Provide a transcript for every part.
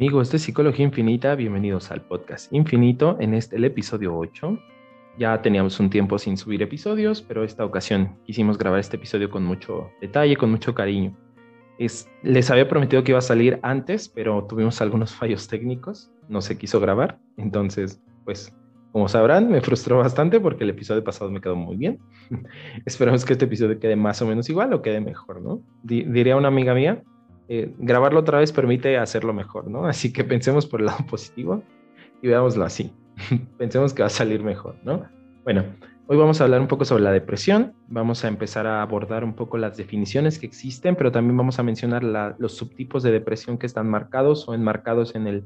Amigos de Psicología Infinita, bienvenidos al podcast Infinito en este el episodio 8. Ya teníamos un tiempo sin subir episodios, pero esta ocasión quisimos grabar este episodio con mucho detalle, con mucho cariño. Es, les había prometido que iba a salir antes, pero tuvimos algunos fallos técnicos, no se quiso grabar, entonces, pues, como sabrán, me frustró bastante porque el episodio pasado me quedó muy bien. Esperamos que este episodio quede más o menos igual o quede mejor, ¿no? diría una amiga mía, eh, grabarlo otra vez permite hacerlo mejor, ¿no? Así que pensemos por el lado positivo y veámoslo así. pensemos que va a salir mejor, ¿no? Bueno, hoy vamos a hablar un poco sobre la depresión, vamos a empezar a abordar un poco las definiciones que existen, pero también vamos a mencionar los subtipos de depresión que están marcados o enmarcados en el,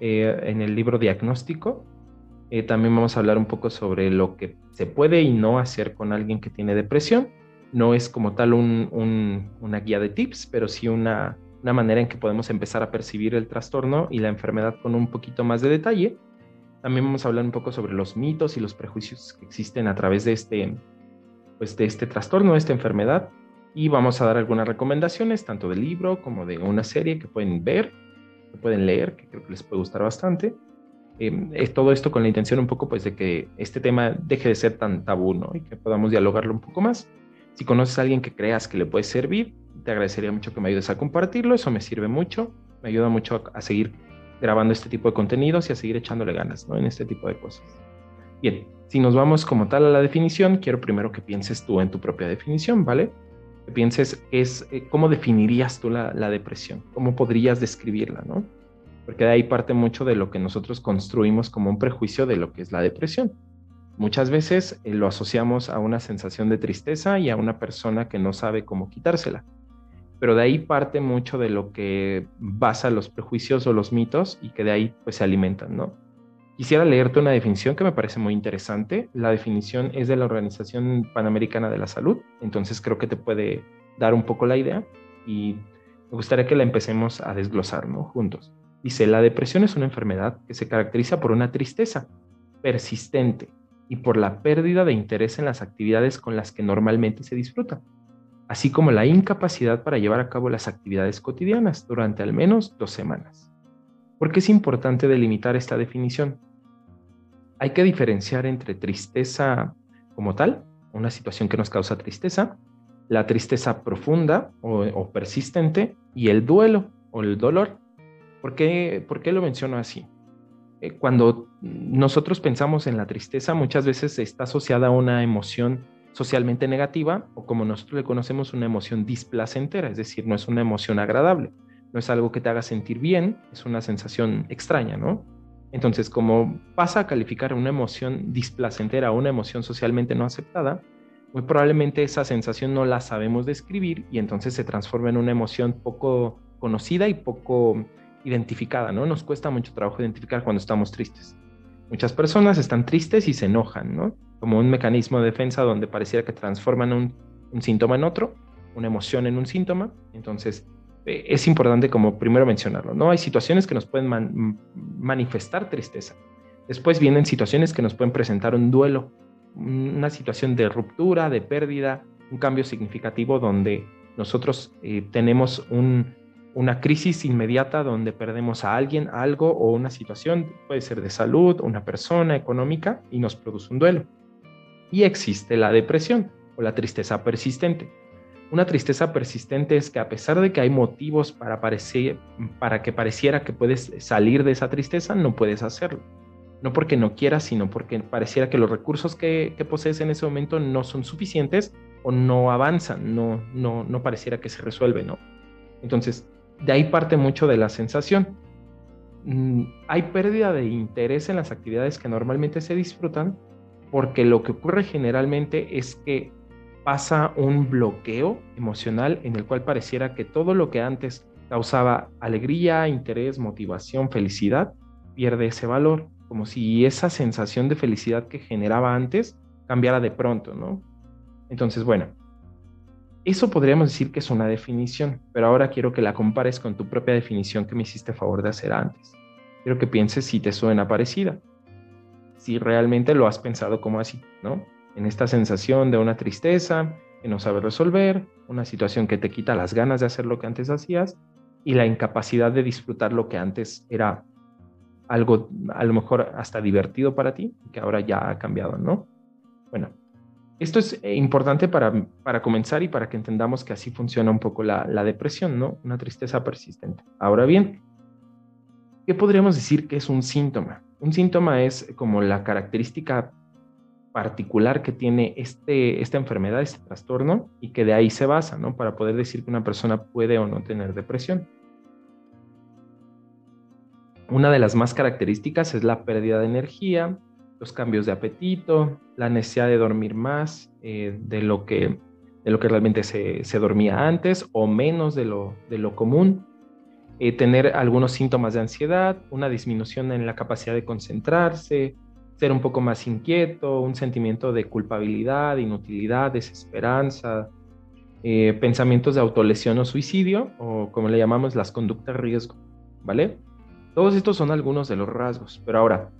eh, en el libro diagnóstico. Eh, también vamos a hablar un poco sobre lo que se puede y no hacer con alguien que tiene depresión. No es como tal una guía de tips, pero sí una, una manera en que podemos empezar a percibir el trastorno y la enfermedad con un poquito más de detalle. También vamos a hablar un poco sobre los mitos y los prejuicios que existen a través de este, pues de este trastorno, de esta enfermedad. Y vamos a dar algunas recomendaciones, tanto del libro como de una serie que pueden ver, que pueden leer, que creo que les puede gustar bastante. Eh, es todo esto con la intención un poco pues de que este tema deje de ser tan tabú, ¿no? Y que podamos dialogarlo un poco más. Si conoces a alguien que creas que le puede servir, te agradecería mucho que me ayudes a compartirlo, eso me sirve mucho, me ayuda mucho a, seguir grabando este tipo de contenidos y a seguir echándole ganas ¿no? en este tipo de cosas. Bien, si nos vamos como tal a la definición, quiero primero que pienses tú en tu propia definición, ¿vale? Que pienses es, eh, cómo definirías tú la, la, depresión, cómo podrías describirla, ¿no? Porque de ahí parte mucho de lo que nosotros construimos como un prejuicio de lo que es la depresión. Muchas veces eh, lo asociamos a una sensación de tristeza y a una persona que no sabe cómo quitársela pero de ahí parte mucho de lo que basa los prejuicios o los mitos y que de ahí pues se alimentan, ¿no? Quisiera leerte una definición que me parece muy interesante. La definición es de la Organización Panamericana de la Salud, entonces creo que te puede dar un poco la idea y me gustaría que la empecemos a desglosar, ¿no? Juntos. Dice, la depresión es una enfermedad que se caracteriza por una tristeza persistente y por la pérdida de interés en las actividades con las que normalmente se disfruta así como la incapacidad para llevar a cabo las actividades cotidianas durante al menos dos semanas. ¿Por qué es importante delimitar esta definición? Hay que diferenciar entre tristeza como tal, una situación que nos causa tristeza, la tristeza profunda o, persistente y el duelo o el dolor. ¿Por qué, por qué lo menciono así? Eh, cuando nosotros pensamos en la tristeza, muchas veces está asociada a una emoción socialmente negativa o como nosotros le conocemos una emoción displacentera, es decir, no es una emoción agradable, no es algo que te haga sentir bien, es una sensación extraña, ¿no? Entonces, como pasa a calificar una emoción displacentera o una emoción socialmente no aceptada, muy probablemente esa sensación no la sabemos describir y entonces se transforma en una emoción poco conocida y poco identificada, ¿no? Nos cuesta mucho trabajo identificar cuando estamos tristes. Muchas personas están tristes y se enojan, ¿no? Como un mecanismo de defensa donde pareciera que transforman un, síntoma en otro, una emoción en un síntoma. Entonces, eh, es importante como primero mencionarlo, ¿no? Hay situaciones que nos pueden manifestar tristeza. Después vienen situaciones que nos pueden presentar un duelo, una situación de ruptura, de pérdida, un cambio significativo donde nosotros eh, tenemos un, una crisis inmediata donde perdemos a alguien, algo o una situación, puede ser de salud, una persona económica, y nos produce un duelo. Y existe la depresión o la tristeza persistente. Una tristeza persistente es que a pesar de que hay motivos para, parecer, para que pareciera que puedes salir de esa tristeza, no puedes hacerlo. No porque no quieras, sino porque pareciera que los recursos que, que posees en ese momento no son suficientes o no avanzan, no, no, no pareciera que se resuelve, ¿no? Entonces, de ahí parte mucho de la sensación. Mm, hay pérdida de interés en las actividades que normalmente se disfrutan porque lo que ocurre generalmente es que pasa un bloqueo emocional en el cual pareciera que todo lo que antes causaba alegría, interés, motivación, felicidad, pierde ese valor, como si esa sensación de felicidad que generaba antes cambiara de pronto, ¿no? Entonces, bueno, eso podríamos decir que es una definición, pero ahora quiero que la compares con tu propia definición que me hiciste favor de hacer antes. Quiero que pienses si te suena parecida, si realmente lo has pensado como así, ¿no? En esta sensación de una tristeza que no sabes resolver, una situación que te quita las ganas de hacer lo que antes hacías, y la incapacidad de disfrutar lo que antes era algo a lo mejor hasta divertido para ti, que ahora ya ha cambiado, ¿no? Bueno, esto es eh, importante para, para comenzar y para que entendamos que así funciona un poco la, la depresión, ¿no? Una tristeza persistente. Ahora bien, ¿qué podríamos decir que es un síntoma? Un síntoma es como la característica particular que tiene este, esta enfermedad, este trastorno, y que de ahí se basa, ¿no? Para poder decir que una persona puede o no tener depresión. Una de las más características es la pérdida de energía, los cambios de apetito, la necesidad de dormir más eh, de, lo que, de lo que realmente se, se, dormía antes o menos de lo, de lo común, eh, tener algunos síntomas de ansiedad, una disminución en la capacidad de concentrarse, ser un poco más inquieto, un sentimiento de culpabilidad, inutilidad, desesperanza, eh, pensamientos de autolesión o suicidio, o como le llamamos las conductas riesgo, ¿vale? Todos estos son algunos de los rasgos, pero ahora,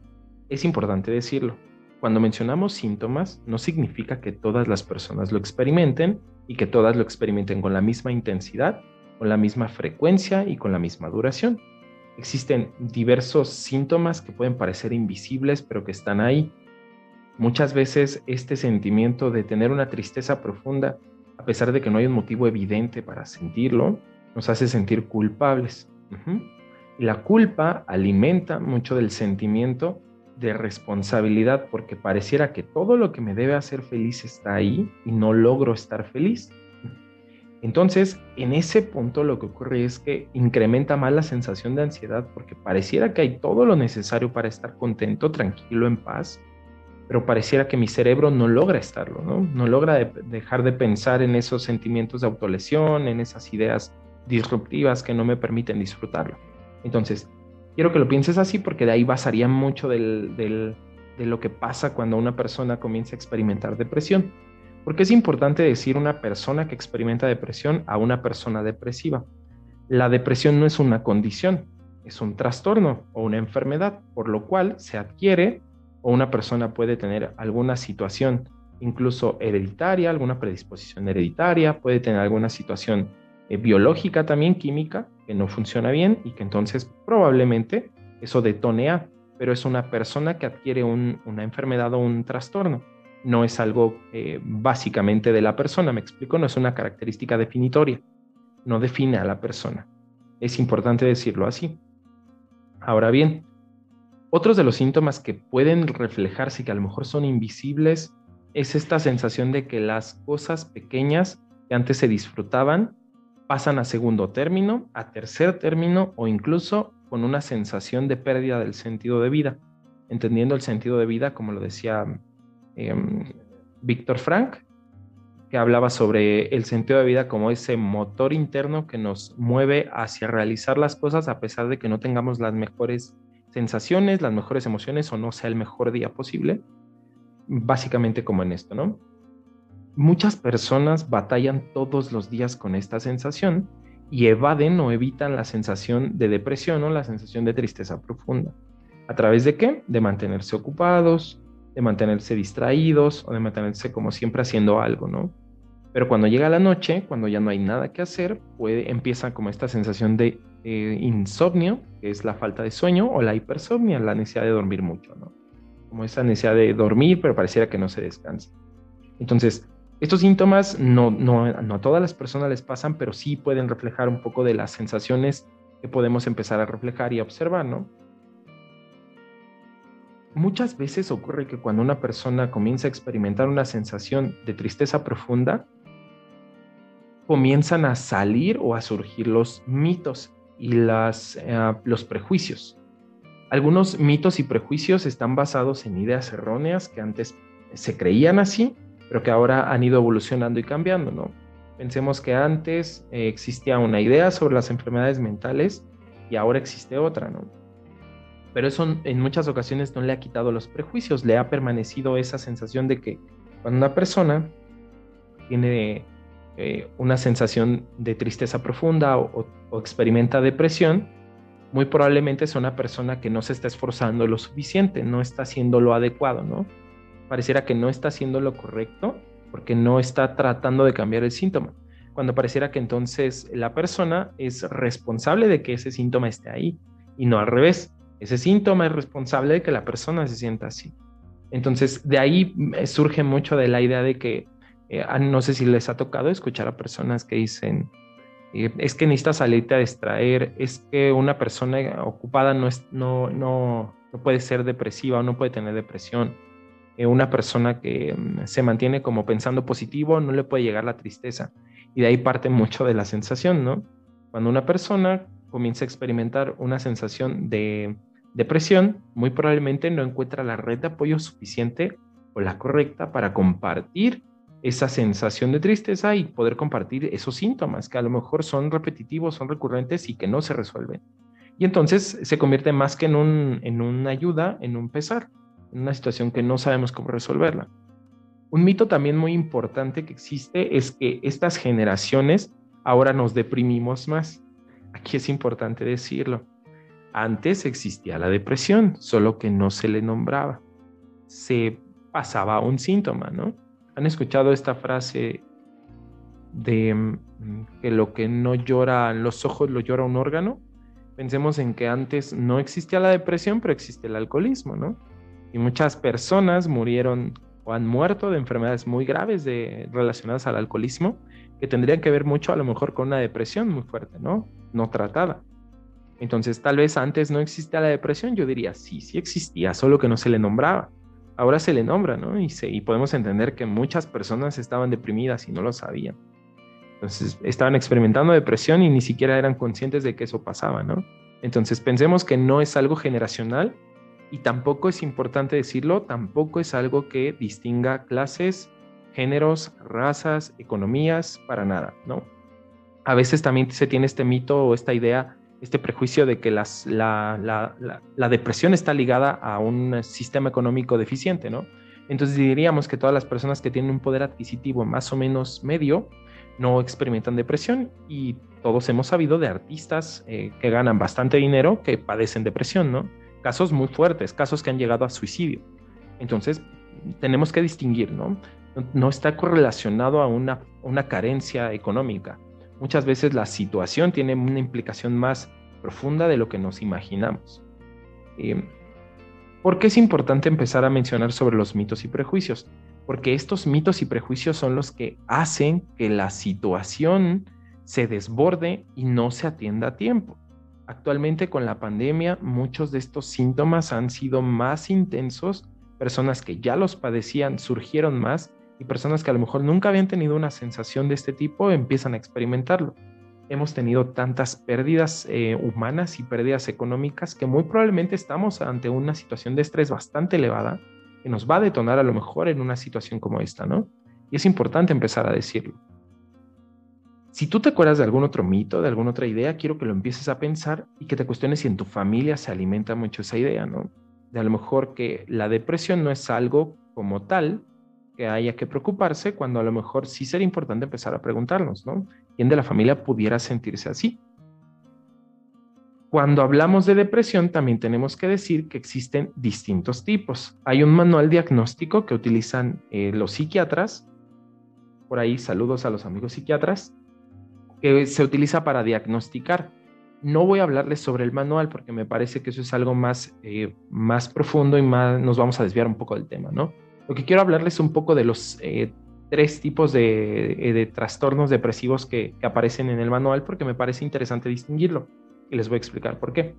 es importante decirlo, cuando mencionamos síntomas, no significa que todas las personas lo experimenten y que todas lo experimenten con la misma intensidad, con la misma frecuencia y con la misma duración. Existen diversos síntomas que pueden parecer invisibles, pero que están ahí. Muchas veces este sentimiento de tener una tristeza profunda, a pesar de que no hay un motivo evidente para sentirlo, nos hace sentir culpables. Y la culpa alimenta mucho del sentimiento de responsabilidad porque pareciera que todo lo que me debe hacer feliz está ahí y no logro estar feliz. Entonces, en ese punto lo que ocurre es que incrementa más la sensación de ansiedad porque pareciera que hay todo lo necesario para estar contento, tranquilo, en paz, pero pareciera que mi cerebro no logra estarlo, ¿no? No logra dejar de pensar en esos sentimientos de autolesión, en esas ideas disruptivas que no me permiten disfrutarlo. Entonces, quiero que lo pienses así porque de ahí basaría mucho de lo que pasa cuando una persona comienza a experimentar depresión. Porque es importante decir una persona que experimenta depresión a una persona depresiva. La depresión no es una condición, es un trastorno o una enfermedad, por lo cual se adquiere o una persona puede tener alguna situación incluso hereditaria, alguna predisposición hereditaria, puede tener alguna situación eh, biológica también, química, que no funciona bien y que entonces probablemente eso detonea, pero es una persona que adquiere una enfermedad o un trastorno no es algo eh, básicamente de la persona, me explico, no es una característica definitoria, no define a la persona. Es importante decirlo así. Ahora bien, otros de los síntomas que pueden reflejarse y que a lo mejor son invisibles es esta sensación de que las cosas pequeñas que antes se disfrutaban pasan a segundo término, a tercer término o incluso con una sensación de pérdida del sentido de vida, entendiendo el sentido de vida, como lo decía Em, Víctor Frank, que hablaba sobre el sentido de vida como ese motor interno que nos mueve hacia realizar las cosas a pesar de que no tengamos las mejores sensaciones, las mejores emociones o no sea el mejor día posible. Básicamente como en esto, ¿no? Muchas personas batallan todos los días con esta sensación y evaden o evitan la sensación de depresión o la sensación de tristeza profunda. ¿A través de qué? De mantenerse ocupados, de mantenerse distraídos o de mantenerse como siempre haciendo algo, ¿no? Pero cuando llega la noche, cuando ya no hay nada que hacer, puede, empieza como esta sensación de eh, insomnio, que es la falta de sueño, o la hipersomnia, la necesidad de dormir mucho, ¿no? Como esa necesidad de dormir, pero pareciera que no se descansa. Entonces, estos síntomas no, no, no a todas las personas les pasan, pero sí pueden reflejar un poco de las sensaciones que podemos empezar a reflejar y observar, ¿no? muchas veces ocurre que cuando una persona comienza a experimentar una sensación de tristeza profunda, comienzan a salir o a surgir los mitos y las, eh, los prejuicios. Algunos mitos y prejuicios están basados en ideas erróneas que antes se creían así, pero que ahora han ido evolucionando y cambiando, ¿no? Pensemos que antes eh, existía una idea sobre las enfermedades mentales y ahora existe otra, ¿no? pero eso en muchas ocasiones no le ha quitado los prejuicios, le ha permanecido esa sensación de que cuando una persona tiene eh, una sensación de tristeza profunda o, experimenta depresión, muy probablemente es una persona que no se está esforzando lo suficiente, no está haciendo lo adecuado, ¿no? Pareciera que no está haciendo lo correcto porque no está tratando de cambiar el síntoma. cuando pareciera que entonces la persona es responsable de que ese síntoma esté ahí y no al revés. Ese síntoma es responsable de que la persona se sienta así. Entonces, de ahí surge mucho de la idea de que, eh, no sé si les ha tocado escuchar a personas que dicen, eh, es que necesitas salirte a distraer, es que una persona ocupada no, es, no, no, no puede ser depresiva o no puede tener depresión. Eh, una persona que mm, se mantiene como pensando positivo no le puede llegar la tristeza. Y de ahí parte mucho de la sensación, ¿no? Cuando una persona comienza a experimentar una sensación de depresión, muy probablemente no encuentra la red de apoyo suficiente o la correcta para compartir esa sensación de tristeza y poder compartir esos síntomas que a lo mejor son repetitivos, son recurrentes y que no se resuelven. Y entonces se convierte más que en, un, en una ayuda, en un pesar, una situación que no sabemos cómo resolverla. Un mito también muy importante que existe es que estas generaciones ahora nos deprimimos más. Aquí es importante decirlo. Antes existía la depresión, solo que no se le nombraba. Se pasaba un síntoma, ¿no? ¿Han escuchado esta frase de mm, que lo que no llora los ojos lo llora un órgano? Pensemos en que antes no existía la depresión, pero existe el alcoholismo, ¿no? Y muchas personas murieron o han muerto de enfermedades muy graves de, relacionadas al alcoholismo que tendrían que ver mucho a lo mejor con una depresión muy fuerte, ¿no? No tratada. Entonces, tal vez antes no existía la depresión, yo diría, sí, sí existía, solo que no se le nombraba. Ahora se le nombra, ¿no? Y, y podemos entender que muchas personas estaban deprimidas y no lo sabían. Entonces, estaban experimentando depresión y ni siquiera eran conscientes de que eso pasaba, ¿no? Entonces, pensemos que no es algo generacional y tampoco es importante decirlo, tampoco es algo que distinga clases, géneros, razas, economías, para nada, ¿no? A veces también se tiene este mito o esta idea este prejuicio de que la, depresión está ligada a un sistema económico deficiente, ¿no? Entonces diríamos que todas las personas que tienen un poder adquisitivo más o menos medio no experimentan depresión y todos hemos sabido de artistas eh, que ganan bastante dinero que padecen depresión, ¿no? Casos muy fuertes, casos que han llegado a suicidio. Entonces tenemos que distinguir, ¿no? No, está correlacionado a una, una carencia económica muchas veces la situación tiene una implicación más profunda de lo que nos imaginamos. Eh, ¿Por qué es importante empezar a mencionar sobre los mitos y prejuicios? Porque estos mitos y prejuicios son los que hacen que la situación se desborde y no se atienda a tiempo. Actualmente con la pandemia muchos de estos síntomas han sido más intensos, personas que ya los padecían surgieron más y personas que a lo mejor nunca habían tenido una sensación de este tipo empiezan a experimentarlo. Hemos tenido tantas pérdidas eh, humanas y pérdidas económicas que muy probablemente estamos ante una situación de estrés bastante elevada que nos va a detonar a lo mejor en una situación como esta, ¿no? Y es importante empezar a decirlo. Si tú te acuerdas de algún otro mito, de alguna otra idea, quiero que lo empieces a pensar y que te cuestiones si en tu familia se alimenta mucho esa idea, ¿no? De a lo mejor que la depresión no es algo como tal, que haya que preocuparse cuando a lo mejor sí sería importante empezar a preguntarnos, ¿no? ¿Quién de la familia pudiera sentirse así? Cuando hablamos de depresión, también tenemos que decir que existen distintos tipos. Hay un manual diagnóstico que utilizan eh, los psiquiatras, por ahí saludos a los amigos psiquiatras, que se utiliza para diagnosticar. No voy a hablarles sobre el manual porque me parece que eso es algo más, eh, más profundo y más nos vamos a desviar un poco del tema, ¿no? Lo que quiero hablarles un poco de los eh, tres tipos eh, de, trastornos depresivos que, que, aparecen en el manual porque me parece interesante distinguirlo y les voy a explicar por qué.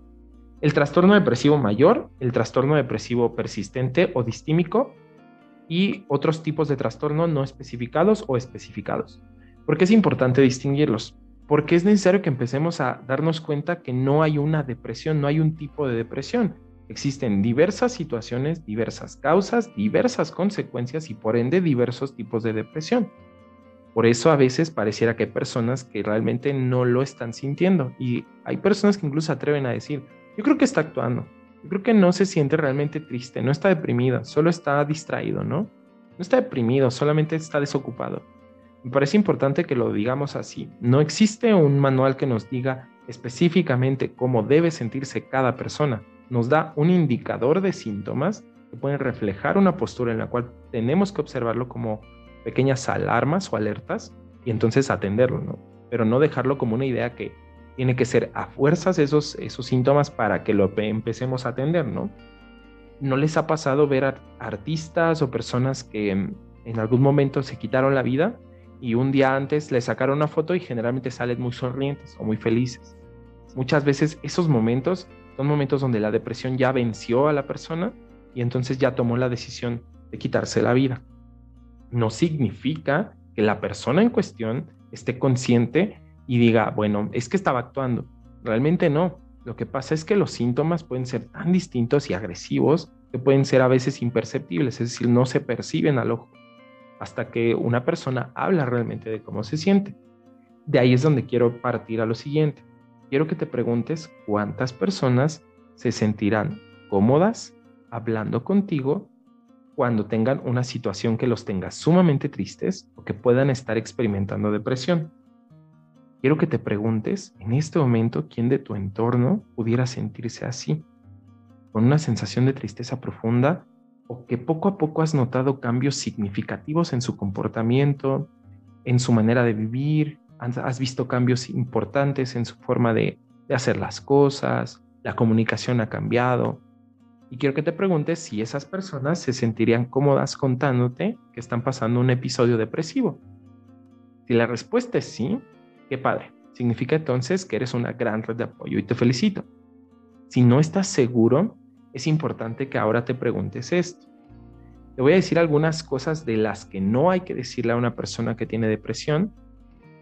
El trastorno depresivo mayor, el trastorno depresivo persistente o distímico y otros tipos de trastorno no especificados o especificados. ¿Por qué es importante distinguirlos? Porque es necesario que empecemos a darnos cuenta que no hay una depresión, no hay un tipo de depresión, Existen diversas situaciones, diversas causas, diversas consecuencias y por ende diversos tipos de depresión. Por eso a veces pareciera que hay personas que realmente no lo están sintiendo y hay personas que incluso atreven a decir, yo creo que está actuando, yo creo que no se siente realmente triste, no está deprimida, solo está distraído, ¿no? No está deprimido, solamente está desocupado. Me parece importante que lo digamos así. No existe un manual que nos diga específicamente cómo debe sentirse cada persona nos da un indicador de síntomas que pueden reflejar una postura en la cual tenemos que observarlo como pequeñas alarmas o alertas y entonces atenderlo, ¿no? Pero no dejarlo como una idea que tiene que ser a fuerzas esos, esos síntomas para que lo empecemos a atender, ¿no? ¿No les ha pasado ver artistas o personas que en algún momento se quitaron la vida y un día antes le sacaron una foto y generalmente salen muy sonrientes o muy felices? Muchas veces esos momentos son momentos donde la depresión ya venció a la persona y entonces ya tomó la decisión de quitarse la vida. No significa que la persona en cuestión esté consciente y diga, bueno, es que estaba actuando. Realmente no. Lo que pasa es que los síntomas pueden ser tan distintos y agresivos que pueden ser a veces imperceptibles, es decir, no se perciben al ojo hasta que una persona habla realmente de cómo se siente. De ahí es donde quiero partir a lo siguiente. Quiero que te preguntes cuántas personas se sentirán cómodas hablando contigo cuando tengan una situación que los tenga sumamente tristes o que puedan estar experimentando depresión. Quiero que te preguntes en este momento quién de tu entorno pudiera sentirse así, con una sensación de tristeza profunda que poco a poco has notado cambios significativos en su comportamiento, en su manera de vivir, has visto cambios importantes en su forma de, de hacer las cosas, la comunicación ha cambiado, y quiero que te preguntes si esas personas se sentirían cómodas contándote que están pasando un episodio depresivo. Si la respuesta es sí, qué padre. Significa entonces que eres una gran red de apoyo y te felicito. Si no estás seguro, es importante que ahora te preguntes esto. Te voy a decir algunas cosas de las que no hay que decirle a una persona que tiene depresión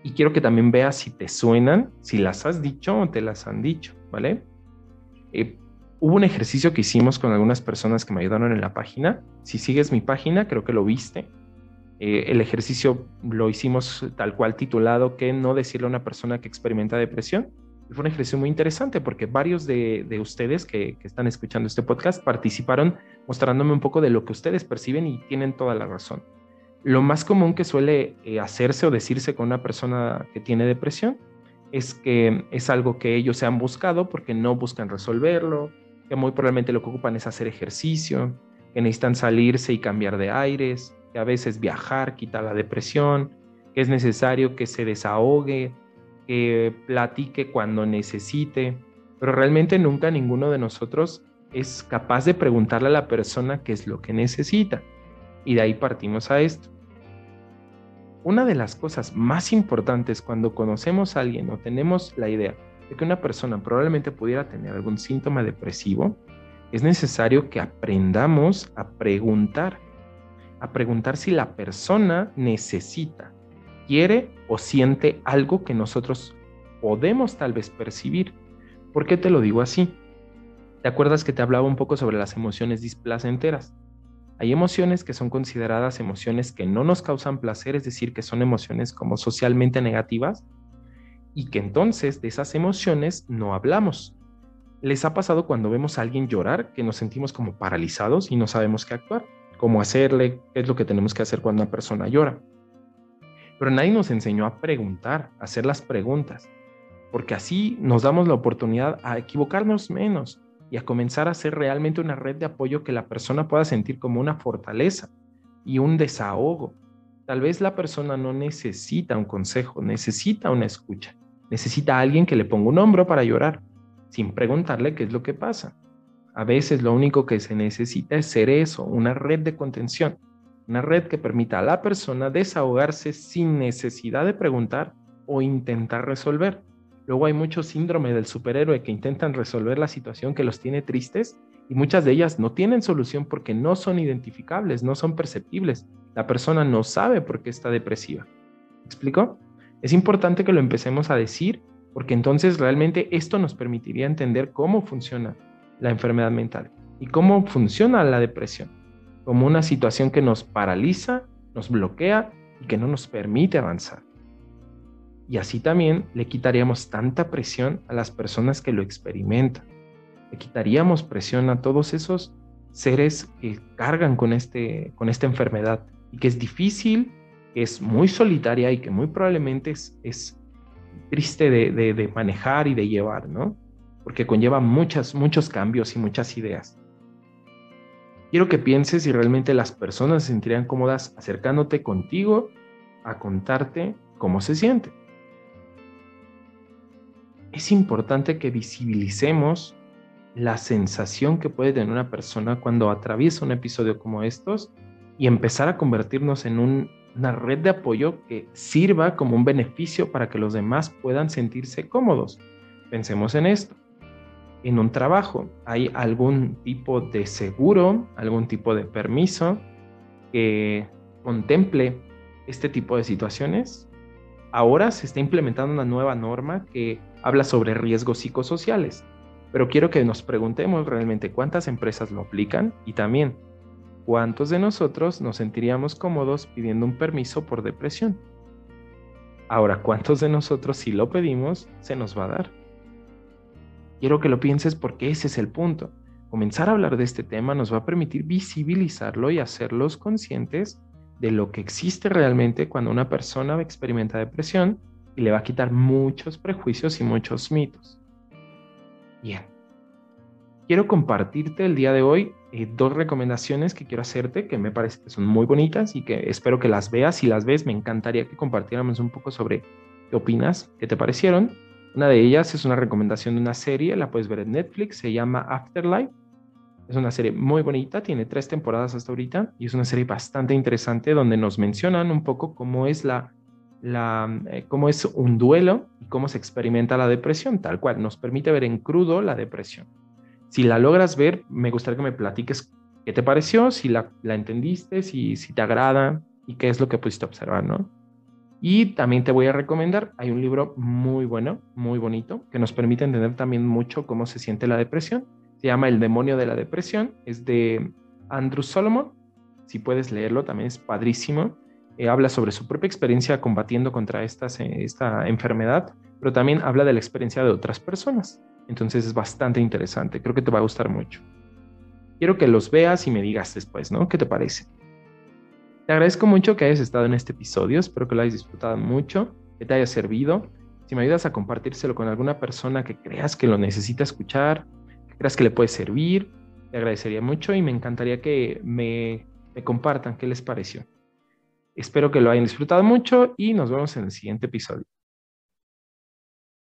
y quiero que también veas si te suenan, si las has dicho o te las han dicho, ¿vale? Eh, Hubo un ejercicio que hicimos con algunas personas que me ayudaron en la página. Si sigues mi página, creo que lo viste. Eh, el ejercicio lo hicimos tal cual titulado que no decirle a una persona que experimenta depresión. Fue un ejercicio muy interesante porque varios de, ustedes que, están escuchando este podcast participaron mostrándome un poco de lo que ustedes perciben y tienen toda la razón. Lo más común que suele eh, hacerse o decirse con una persona que tiene depresión es que es algo que ellos se han buscado porque no buscan resolverlo, que muy probablemente lo que ocupan es hacer ejercicio, que necesitan salirse y cambiar de aires, que a veces viajar quita la depresión, que es necesario que se desahogue, que platique cuando necesite, pero realmente nunca ninguno de nosotros es capaz de preguntarle a la persona qué es lo que necesita. Y de ahí partimos a esto. Una de las cosas más importantes cuando conocemos a alguien o tenemos la idea de que una persona probablemente pudiera tener algún síntoma depresivo, es necesario que aprendamos a preguntar, a preguntar si la persona necesita, quiere o siente algo que nosotros podemos tal vez percibir. ¿Por qué te lo digo así? ¿Te acuerdas que te hablaba un poco sobre las emociones displacenteras? Hay emociones que son consideradas emociones que no nos causan placer, es decir, que son emociones como socialmente negativas, y que entonces de esas emociones no hablamos. ¿Les ha pasado cuando vemos a alguien llorar que nos sentimos como paralizados y no sabemos qué actuar? ¿Cómo hacerle? ¿Qué es lo que tenemos que hacer cuando una persona llora? Pero nadie nos enseñó a preguntar, a hacer las preguntas, porque así nos damos la oportunidad a equivocarnos menos y a comenzar a hacer realmente una red de apoyo que la persona pueda sentir como una fortaleza y un desahogo. Tal vez la persona no necesita un consejo, necesita una escucha. Necesita alguien que le ponga un hombro para llorar, sin preguntarle qué es lo que pasa. A veces lo único que se necesita es ser eso, una red de contención, una red que permita a la persona desahogarse sin necesidad de preguntar o intentar resolver. Luego hay mucho síndrome del superhéroe que intentan resolver la situación que los tiene tristes y muchas de ellas no tienen solución porque no son identificables, no son perceptibles. La persona no sabe por qué está depresiva. ¿Me explico? Es importante que lo empecemos a decir porque entonces realmente esto nos permitiría entender cómo funciona la enfermedad mental y cómo funciona la depresión, como una situación que nos paraliza, nos bloquea y que no nos permite avanzar. Y así también le quitaríamos tanta presión a las personas que lo experimentan. Le quitaríamos presión a todos esos seres que cargan con, este, con esta enfermedad y que es difícil es muy solitaria y que muy probablemente es, es triste de, manejar y de llevar, ¿no? Porque conlleva muchas, muchos cambios y muchas ideas. Quiero que pienses si realmente las personas se sentirían cómodas acercándote contigo a contarte cómo se siente. Es importante que visibilicemos la sensación que puede tener una persona cuando atraviesa un episodio como estos y empezar a convertirnos en una red de apoyo que sirva como un beneficio para que los demás puedan sentirse cómodos. Pensemos en esto. En un trabajo, ¿hay algún tipo de seguro, algún tipo de permiso que contemple este tipo de situaciones? Ahora se está implementando una nueva norma que habla sobre riesgos psicosociales pero quiero que nos preguntemos realmente cuántas empresas lo aplican y también cuántos de nosotros nos sentiríamos cómodos pidiendo un permiso por depresión. Ahora, ¿cuántos de nosotros si lo pedimos se nos va a dar? Quiero que lo pienses porque ese es el punto. Comenzar a hablar de este tema nos va a permitir visibilizarlo y hacerlos conscientes de lo que existe realmente cuando una persona experimenta depresión y le va a quitar muchos prejuicios y muchos mitos. Bien. Quiero compartirte el día de hoy eh, dos recomendaciones que quiero hacerte que me parece que son muy bonitas y que espero que las veas. Si las ves, me encantaría que compartiéramos un poco sobre qué opinas, qué te parecieron. Una de ellas es una recomendación de una serie, la puedes ver en Netflix, se llama Afterlife. Es una serie muy bonita, tiene tres temporadas hasta ahorita y es una serie bastante interesante donde nos mencionan un poco cómo es la eh, cómo es un duelo y cómo se experimenta la depresión, tal cual, nos permite ver en crudo la depresión. Si la logras ver, me gustaría que me platiques qué te pareció, si la, la entendiste, si, si te agrada y qué es lo que pudiste observar, ¿no? Y también te voy a recomendar, hay un libro muy bueno, muy bonito, que nos permite entender también mucho cómo se siente la depresión. Se llama El demonio de la depresión, es de Andrew Solomon. Si puedes leerlo, también es padrísimo. Eh, habla sobre su propia experiencia combatiendo contra esta, esta enfermedad, pero también habla de la experiencia de otras personas. Entonces es bastante interesante, creo que te va a gustar mucho. Quiero que los veas y me digas después, ¿no? ¿Qué te parece? Te agradezco mucho que hayas estado en este episodio, espero que lo hayas disfrutado mucho, que te haya servido. Si me ayudas a compartírselo con alguna persona que creas que lo necesita escuchar, que creas que le puede servir, te agradecería mucho y me encantaría que me compartan qué les pareció. Espero que lo hayan disfrutado mucho y nos vemos en el siguiente episodio.